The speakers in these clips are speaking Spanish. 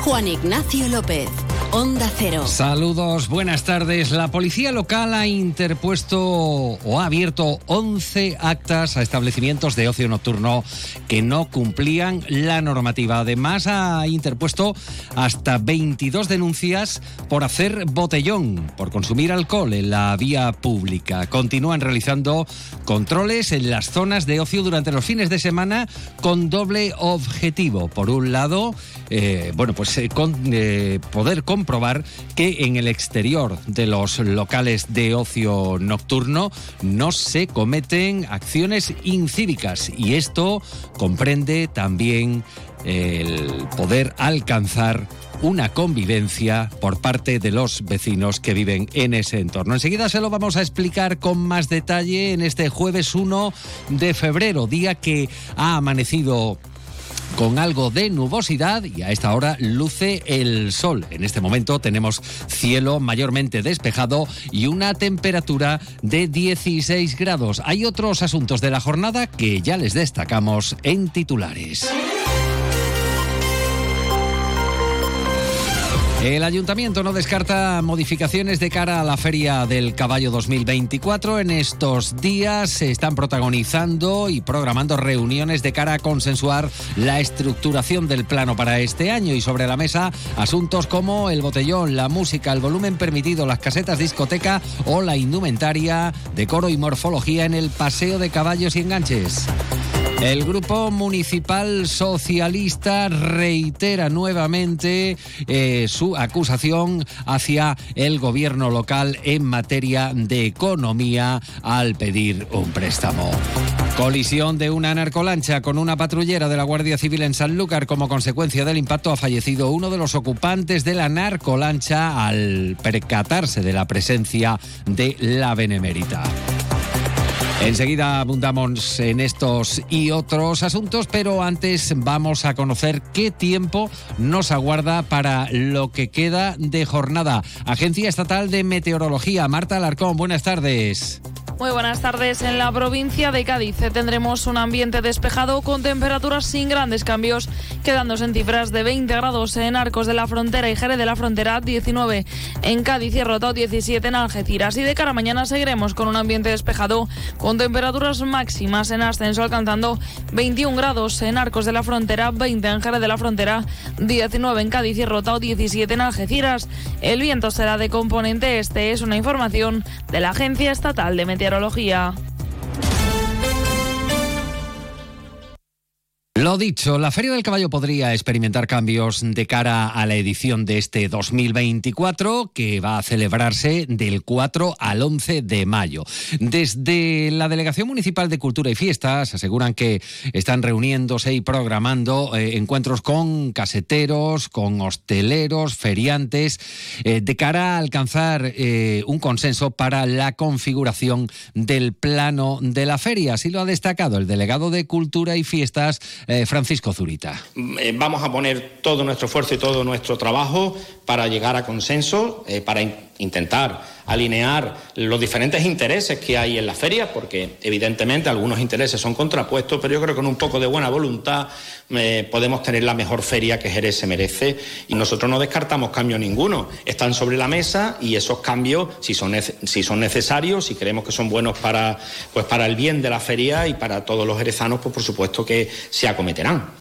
Juan Ignacio López. Onda Cero. Saludos, buenas tardes. La policía local ha interpuesto o ha abierto 11 actas a establecimientos de ocio nocturno que no cumplían la normativa. Además, ha interpuesto hasta 22 denuncias por hacer botellón, por consumir alcohol en la vía pública. Continúan realizando controles en las zonas de ocio durante los fines de semana con doble objetivo. Por un lado, eh, bueno, pues eh, con, eh, poder comprobar que en el exterior de los locales de ocio nocturno no se cometen acciones incívicas y esto comprende también el poder alcanzar una convivencia por parte de los vecinos que viven en ese entorno. Enseguida se lo vamos a explicar con más detalle en este jueves 1 de febrero, día que ha amanecido con algo de nubosidad y a esta hora luce el sol. En este momento tenemos cielo mayormente despejado y una temperatura de 16 grados. Hay otros asuntos de la jornada que ya les destacamos en titulares. El ayuntamiento no descarta modificaciones de cara a la Feria del Caballo 2024. En estos días se están protagonizando y programando reuniones de cara a consensuar la estructuración del plano para este año y sobre la mesa asuntos como el botellón, la música, el volumen permitido, las casetas discoteca o la indumentaria, decoro y morfología en el paseo de caballos y enganches. El Grupo Municipal Socialista reitera nuevamente eh, su acusación hacia el gobierno local en materia de economía al pedir un préstamo. Colisión de una narcolancha con una patrullera de la Guardia Civil en Sanlúcar. Como consecuencia del impacto ha fallecido uno de los ocupantes de la narcolancha al percatarse de la presencia de la Benemérita. Enseguida abundamos en estos y otros asuntos, pero antes vamos a conocer qué tiempo nos aguarda para lo que queda de jornada. Agencia Estatal de Meteorología, Marta Alarcón, buenas tardes. Muy buenas tardes. En la provincia de Cádiz tendremos un ambiente despejado con temperaturas sin grandes cambios, quedándose en cifras de 20 grados en Arcos de la Frontera y Jerez de la Frontera, 19 en Cádiz y Rotao, 17 en Algeciras. Y de cara a mañana seguiremos con un ambiente despejado con temperaturas máximas en ascenso alcanzando 21 grados en Arcos de la Frontera, 20 en Jerez de la Frontera, 19 en Cádiz y Rotao, 17 en Algeciras. El viento será de componente este, es una información de la Agencia Estatal de Meteorología meteorología. Lo dicho, la Feria del Caballo podría experimentar cambios de cara a la edición de este 2024 que va a celebrarse del 4 al 11 de mayo. Desde la Delegación Municipal de Cultura y Fiestas aseguran que están reuniéndose y programando eh, encuentros con caseteros, con hosteleros, feriantes, eh, de cara a alcanzar eh, un consenso para la configuración del plano de la feria. Así lo ha destacado el delegado de Cultura y Fiestas. Eh, Francisco Zurita. Eh, vamos a poner todo nuestro esfuerzo y todo nuestro trabajo para llegar a consenso, eh, para intentar alinear los diferentes intereses que hay en la feria, porque evidentemente algunos intereses son contrapuestos, pero yo creo que con un poco de buena voluntad podemos tener la mejor feria que Jerez se merece y nosotros no descartamos cambio ninguno. Están sobre la mesa y esos cambios, si son, si son necesarios, si creemos que son buenos para, pues para el bien de la feria y para todos los jerezanos, pues por supuesto que se acometerán.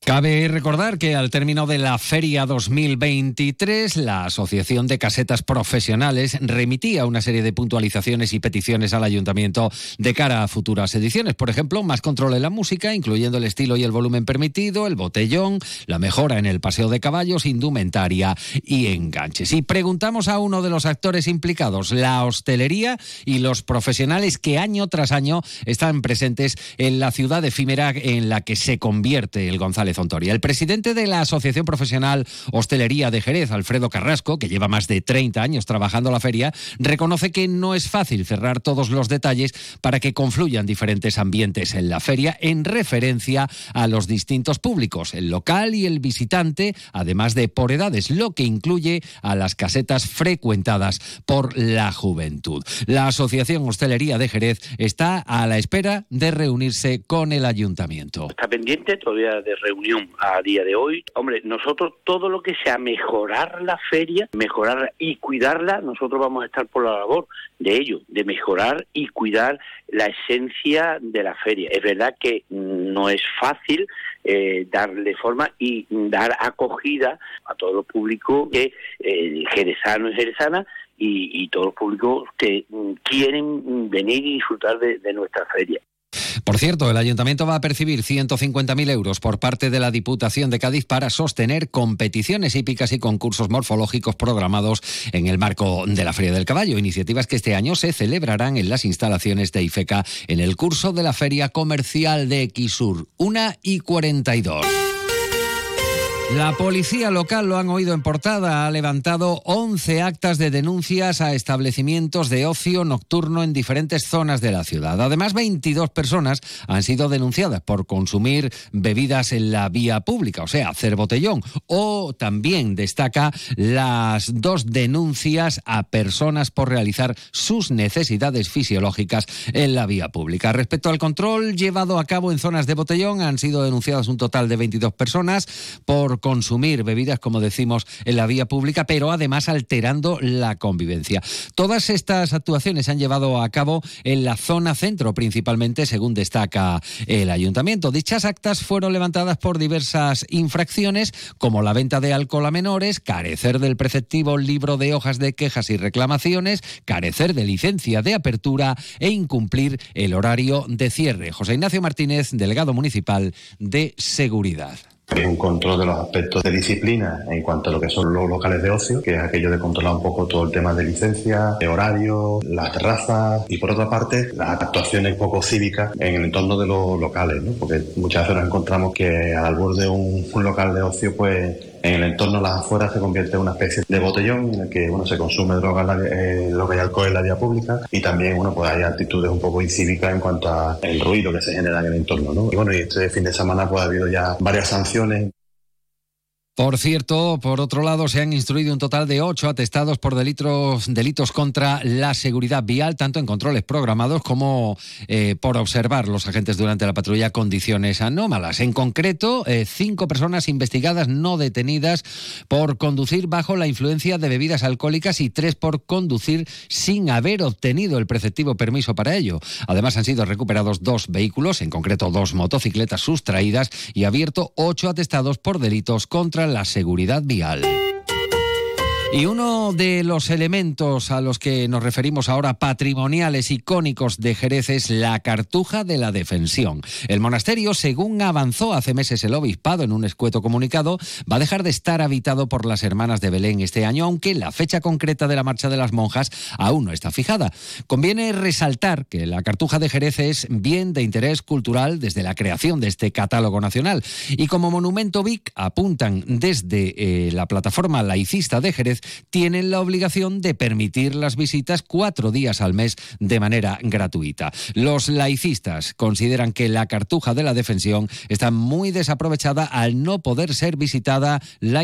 Cabe recordar que al término de la Feria 2023, la Asociación de Casetas Profesionales remitía una serie de puntualizaciones y peticiones al Ayuntamiento de cara a futuras ediciones. Por ejemplo, más control en la música, incluyendo el estilo y el volumen permitido, el botellón, la mejora en el paseo de caballos, indumentaria y enganches. Y preguntamos a uno de los actores implicados, la hostelería y los profesionales que año tras año están presentes en la ciudad efímera en la que se convierte el González el presidente de la Asociación Profesional Hostelería de Jerez, Alfredo Carrasco, que lleva más de 30 años trabajando la feria, reconoce que no es fácil cerrar todos los detalles para que confluyan diferentes ambientes en la feria en referencia a los distintos públicos, el local y el visitante, además de por edades, lo que incluye a las casetas frecuentadas por la juventud. La Asociación Hostelería de Jerez está a la espera de reunirse con el ayuntamiento. Está pendiente todavía de reunirse reunión a día de hoy. Hombre, nosotros todo lo que sea mejorar la feria, mejorarla y cuidarla, nosotros vamos a estar por la labor de ello, de mejorar y cuidar la esencia de la feria. Es verdad que no es fácil eh, darle forma y dar acogida a todo los público que eh, jerezano y jerezana y, todos los públicos que quieren venir y disfrutar de nuestra feria. Por cierto, el ayuntamiento va a percibir 150.000 euros por parte de la Diputación de Cádiz para sostener competiciones hípicas y concursos morfológicos programados en el marco de la Feria del Caballo, iniciativas que este año se celebrarán en las instalaciones de IFECA en el curso de la Feria Comercial de Xur, 1 y 42. La policía local, lo han oído en portada, ha levantado 11 actas de denuncias a establecimientos de ocio nocturno en diferentes zonas de la ciudad. Además, 22 personas han sido denunciadas por consumir bebidas en la vía pública, o sea, hacer botellón. O también destaca las dos denuncias a personas por realizar sus necesidades fisiológicas en la vía pública. Respecto al control llevado a cabo en zonas de botellón, han sido denunciadas un total de 22 personas consumir bebidas, como decimos, en la vía pública, pero además alterando la convivencia. Todas estas actuaciones se han llevado a cabo en la zona centro, principalmente, según destaca el ayuntamiento. Dichas actas fueron levantadas por diversas infracciones, como la venta de alcohol a menores, carecer del preceptivo libro de hojas de quejas y reclamaciones, carecer de licencia de apertura e incumplir el horario de cierre. José Ignacio Martínez, delegado municipal de Seguridad. Es un control de los aspectos de disciplina en cuanto a lo que son los locales de ocio, que es aquello de controlar un poco todo el tema de licencia, de horario, las terrazas y por otra parte las actuaciones poco cívicas en el entorno de los locales, ¿no? porque muchas veces nos encontramos que al borde de un, un local de ocio pues en el entorno las afueras se convierte en una especie de botellón en el que bueno, se consume droga, eh, lo que hay alcohol en la vía pública y también bueno, pues hay actitudes un poco incívicas en cuanto al ruido que se genera en el entorno. ¿no? Y bueno, y este fin de semana pues ha habido ya varias sanciones por cierto, por otro lado, se han instruido un total de ocho atestados por delitos, delitos contra la seguridad vial, tanto en controles programados como eh, por observar los agentes durante la patrulla condiciones anómalas. En concreto, eh, cinco personas investigadas no detenidas por conducir bajo la influencia de bebidas alcohólicas y tres por conducir sin haber obtenido el preceptivo permiso para ello. Además, han sido recuperados dos vehículos, en concreto dos motocicletas sustraídas y abierto ocho atestados por delitos contra la seguridad vial. Y uno de los elementos a los que nos referimos ahora, patrimoniales icónicos de Jerez, es la Cartuja de la Defensión. El monasterio, según avanzó hace meses el obispado en un escueto comunicado, va a dejar de estar habitado por las hermanas de Belén este año, aunque la fecha concreta de la marcha de las monjas aún no está fijada. Conviene resaltar que la Cartuja de Jerez es bien de interés cultural desde la creación de este catálogo nacional. Y como monumento VIC apuntan desde eh, la plataforma laicista de Jerez tienen la obligación de permitir las visitas cuatro días al mes de manera gratuita. Los laicistas consideran que la cartuja de la defensión está muy desaprovechada al no poder ser visitada la,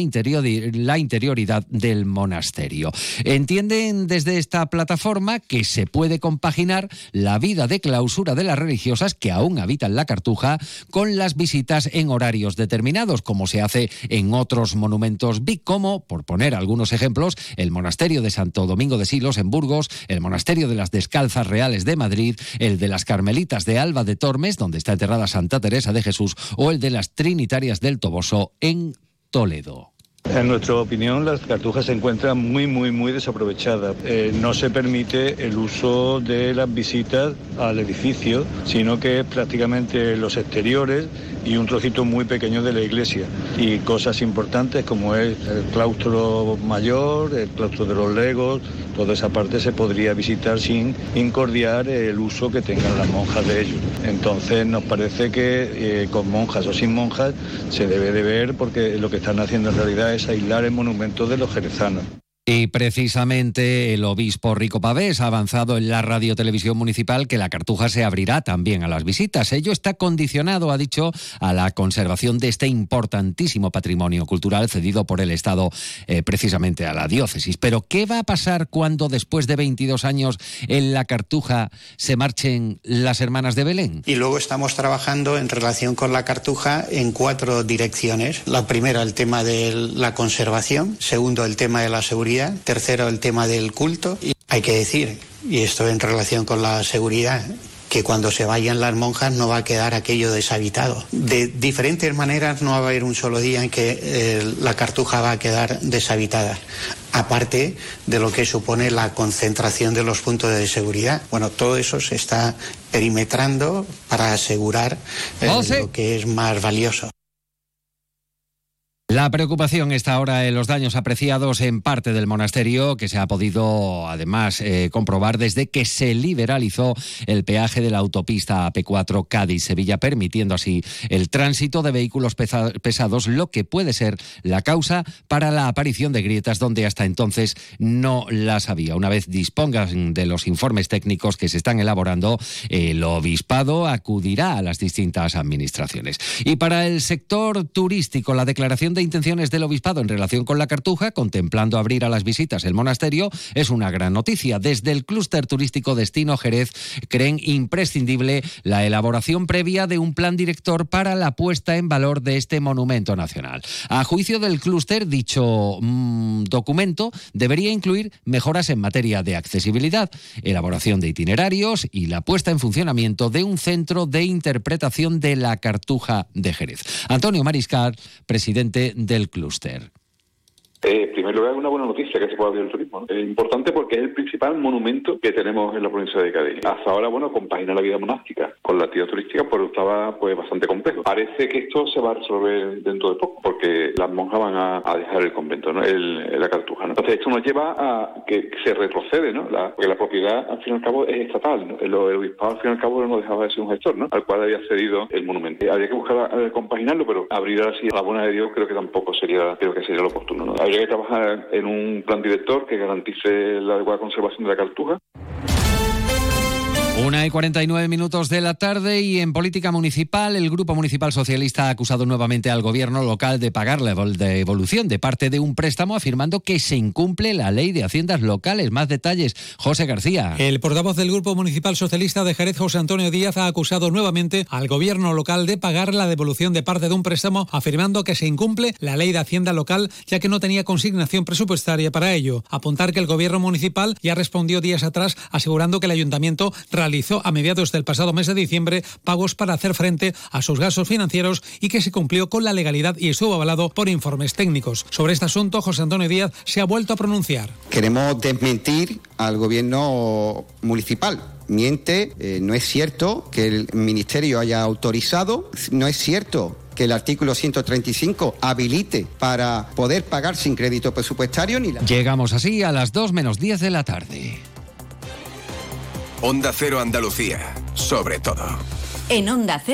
la interioridad del monasterio. Entienden desde esta plataforma que se puede compaginar la vida de clausura de las religiosas que aún habitan la cartuja con las visitas en horarios determinados, como se hace en otros monumentos BIC, como, por poner algunos ejemplos, ejemplos, el monasterio de Santo Domingo de Silos en Burgos, el monasterio de las Descalzas Reales de Madrid, el de las Carmelitas de Alba de Tormes, donde está enterrada Santa Teresa de Jesús, o el de las Trinitarias del Toboso en Toledo. En nuestra opinión, las cartujas se encuentran muy, muy, muy desaprovechadas. Eh, no se permite el uso de las visitas al edificio, sino que es prácticamente los exteriores y un trocito muy pequeño de la iglesia. Y cosas importantes como es el claustro mayor, el claustro de los legos, toda esa parte se podría visitar sin incordiar el uso que tengan las monjas de ellos. Entonces nos parece que eh, con monjas o sin monjas se debe de ver porque lo que están haciendo en realidad es aislar el monumento de los jerezanos. Y precisamente el obispo Rico Pavés ha avanzado en la radiotelevisión municipal que la Cartuja se abrirá también a las visitas. Ello está condicionado, ha dicho, a la conservación de este importantísimo patrimonio cultural cedido por el Estado eh, precisamente a la diócesis. Pero ¿qué va a pasar cuando después de 22 años en la Cartuja se marchen las hermanas de Belén? Y luego estamos trabajando en relación con la Cartuja en cuatro direcciones. La primera, el tema de la conservación. Segundo, el tema de la seguridad Tercero, el tema del culto. Y hay que decir, y esto en relación con la seguridad, que cuando se vayan las monjas no va a quedar aquello deshabitado. De diferentes maneras no va a haber un solo día en que eh, la cartuja va a quedar deshabitada, aparte de lo que supone la concentración de los puntos de seguridad. Bueno, todo eso se está perimetrando para asegurar eh, lo que es más valioso. La preocupación está ahora en los daños apreciados en parte del monasterio, que se ha podido además eh, comprobar desde que se liberalizó el peaje de la autopista AP4 Cádiz-Sevilla, permitiendo así el tránsito de vehículos pesados, lo que puede ser la causa para la aparición de grietas donde hasta entonces no las había. Una vez dispongan de los informes técnicos que se están elaborando, el obispado acudirá a las distintas administraciones. Y para el sector turístico, la declaración de intenciones del obispado en relación con la Cartuja, contemplando abrir a las visitas el monasterio, es una gran noticia. Desde el clúster turístico Destino Jerez creen imprescindible la elaboración previa de un plan director para la puesta en valor de este monumento nacional. A juicio del clúster, dicho mm, documento debería incluir mejoras en materia de accesibilidad, elaboración de itinerarios y la puesta en funcionamiento de un centro de interpretación de la Cartuja de Jerez. Antonio Mariscal, presidente del clúster. Eh, en primer lugar, una buena noticia que se pueda abrir el turismo. Es importante porque es el principal monumento que tenemos en la provincia de Cádiz. Hasta ahora, bueno, compaginar la vida monástica con la actividad turística pues estaba pues bastante complejo. Parece que esto se va a resolver dentro de poco porque las monjas van a, dejar el convento, ¿no? La cartuja. Entonces, esto nos lleva a que se retrocede, ¿no? La, porque la propiedad, al fin y al cabo, es estatal. ¿no? El, obispado, al fin y al cabo, no dejaba de ser un gestor, ¿no? Al cual había cedido el monumento. Habría que buscar eh, compaginarlo, pero abrir así a la buena de Dios creo que tampoco sería, creo que sería lo oportuno, ¿no? Que trabajar en un plan director que garantice la adecuada conservación de la cartuja. Una y 49 minutos de la tarde y en política municipal el Grupo Municipal Socialista ha acusado nuevamente al gobierno local de pagar la devolución de parte de un préstamo afirmando que se incumple la ley de haciendas locales. Más detalles, José García. El portavoz del Grupo Municipal Socialista de Jerez, José Antonio Díaz, ha acusado nuevamente al gobierno local de pagar la devolución de parte de un préstamo afirmando que se incumple la ley de hacienda local ya que no tenía consignación presupuestaria para ello. Apuntar que el gobierno municipal ya respondió días atrás asegurando que el ayuntamiento realizó a mediados del pasado mes de diciembre pagos para hacer frente a sus gastos financieros y que se cumplió con la legalidad y estuvo avalado por informes técnicos. Sobre este asunto, José Antonio Díaz se ha vuelto a pronunciar. Queremos desmentir al gobierno municipal miente, eh, no es cierto que el Ministerio haya autorizado, no es cierto que el artículo 135 habilite para poder pagar sin crédito presupuestario ni la... Llegamos así a las 2 menos 10 de la tarde. Onda Cero Andalucía, sobre todo. En Onda Cero.